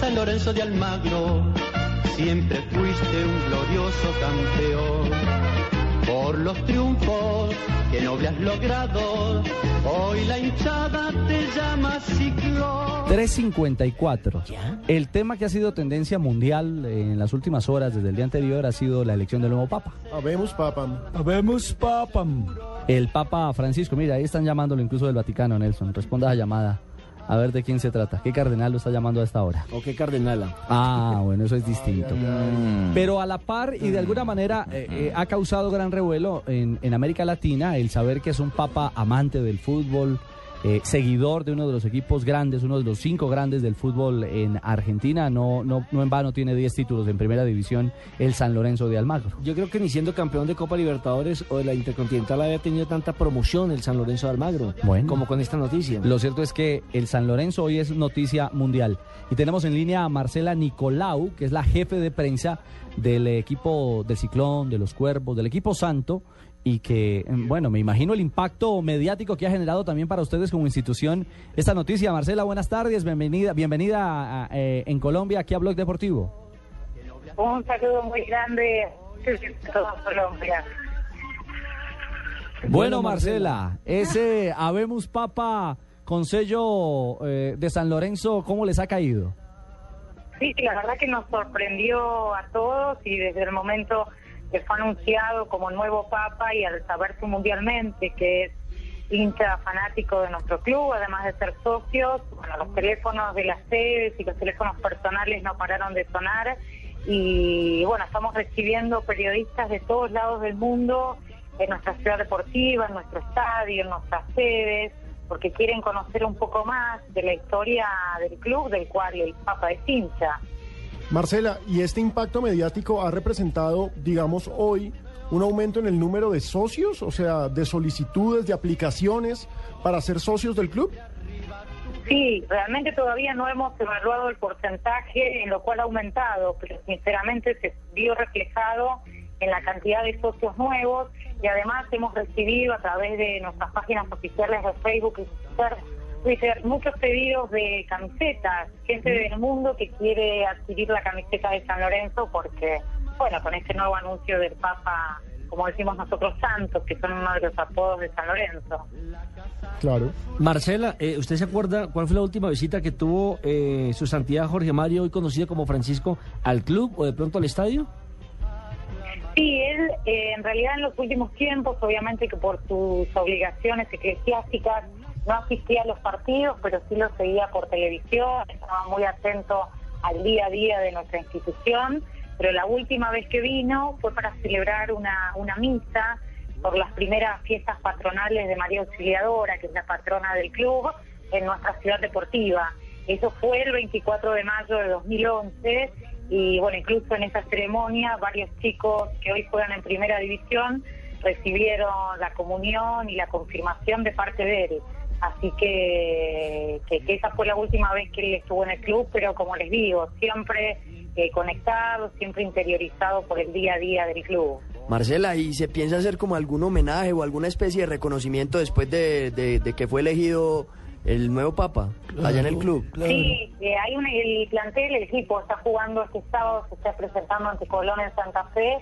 San Lorenzo de Almagro, siempre fuiste un glorioso campeón. Por los triunfos que noble has logrado, hoy la hinchada te llama ciclón. 354. El tema que ha sido tendencia mundial en las últimas horas, desde el día anterior, ha sido la elección del nuevo Papa. Habemos papam. Habemos Papa. El Papa Francisco, mira, ahí están llamándolo incluso del Vaticano, Nelson. Responda a la llamada. A ver de quién se trata. ¿Qué cardenal lo está llamando a esta hora? ¿O qué cardenala? Ah, bueno, eso es distinto. Pero a la par y de alguna manera eh, eh, ha causado gran revuelo en, en América Latina el saber que es un papa amante del fútbol, eh, seguidor de uno de los equipos grandes, uno de los cinco grandes del fútbol en Argentina. No, no, no en vano tiene 10 títulos en primera división el San Lorenzo de Almagro. Yo creo que ni siendo campeón de Copa Libertadores o de la Intercontinental había tenido tanta promoción el San Lorenzo de Almagro Bueno. como con esta noticia. Lo cierto es que el San Lorenzo hoy es noticia mundial. Y tenemos en línea a Marcela Nicolau, que es la jefe de prensa del equipo del Ciclón, de los Cuervos, del equipo Santo, y que, mm, bueno, me imagino el impacto mediático que ha generado también para ustedes como institución esta noticia. Marcela, buenas tardes, bienvenida, bienvenida a- a, eh, en Colombia aquí a Blog Deportivo. Un saludo muy grande a toda Colombia. Bueno, Marcela, ese Habemos Papa con sello eh, de San Lorenzo, ¿cómo les ha caído? Sí, la verdad que nos sorprendió a todos y desde el momento que fue anunciado como nuevo papa y al saberse mundialmente que es hincha fanático de nuestro club, además de ser socios, bueno, los teléfonos de las sedes y los teléfonos personales no pararon de sonar y bueno, estamos recibiendo periodistas de todos lados del mundo en nuestra ciudad deportiva, en nuestro estadio, en nuestras sedes, porque quieren conocer un poco más de la historia del club del cual el Papa es hincha. Marcela, ¿y este impacto mediático ha representado, digamos, hoy un aumento en el número de socios, o sea, de solicitudes, de aplicaciones para ser socios del club? Sí, realmente todavía no hemos evaluado el porcentaje en lo cual ha aumentado, pero sinceramente se vio reflejado en la cantidad de socios nuevos y además hemos recibido a través de nuestras páginas oficiales de Facebook y Twitter, Twitter muchos pedidos de camisetas, gente del mundo que quiere adquirir la camiseta de San Lorenzo porque, bueno, con este nuevo anuncio del Papa, como decimos nosotros, santos, que son uno de los apodos de San Lorenzo. Claro. Marcela, eh, ¿usted se acuerda cuál fue la última visita que tuvo eh, su santidad Jorge Mario, hoy conocido como Francisco, al club o de pronto al estadio? Sí, él eh, en realidad en los últimos tiempos, obviamente que por sus obligaciones eclesiásticas no asistía a los partidos, pero sí los seguía por televisión, estaba muy atento al día a día de nuestra institución, pero la última vez que vino fue para celebrar una, una misa por las primeras fiestas patronales de María Auxiliadora, que es la patrona del club, en nuestra ciudad deportiva. Eso fue el 24 de mayo de 2011 y bueno, incluso en esa ceremonia varios chicos que hoy juegan en primera división recibieron la comunión y la confirmación de parte de él. Así que, que, que esa fue la última vez que él estuvo en el club, pero como les digo, siempre eh, conectado, siempre interiorizado por el día a día del club. Marcela, ¿y se piensa hacer como algún homenaje o alguna especie de reconocimiento después de, de- de que fue elegido el nuevo papa allá en el club? Sí, eh, hay un, el plantel, el equipo está jugando este sábado, se está presentando ante Colón en Santa Fe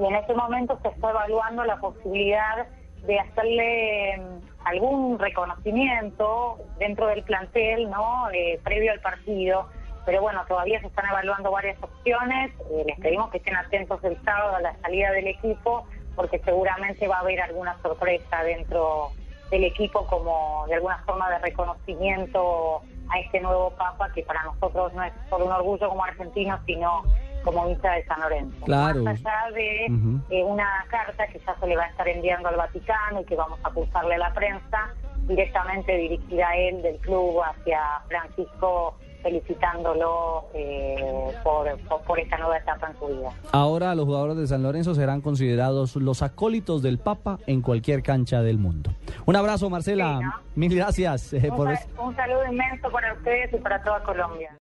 y en este momento se está evaluando la posibilidad de hacerle mm, algún reconocimiento dentro del plantel, ¿no? Eh, previo al partido. Pero bueno, todavía se están evaluando varias opciones. Eh, les pedimos que estén atentos el sábado a la salida del equipo porque seguramente va a haber alguna sorpresa dentro del equipo como de alguna forma de reconocimiento a este nuevo Papa que para nosotros no es solo un orgullo como argentinos, sino como hincha de San Lorenzo. Claro. Más allá de eh, una carta que ya se le va a estar enviando al Vaticano y que vamos a cursarle a la prensa, directamente dirigida a él del club hacia Francisco felicitándolo eh, por, por, esta nueva etapa en su vida. Ahora los jugadores de San Lorenzo serán considerados los acólitos del Papa en cualquier cancha del mundo. Un abrazo, Marcela. Sí, ¿no? Mil gracias. eh, Un, por un saludo inmenso para ustedes y para toda Colombia.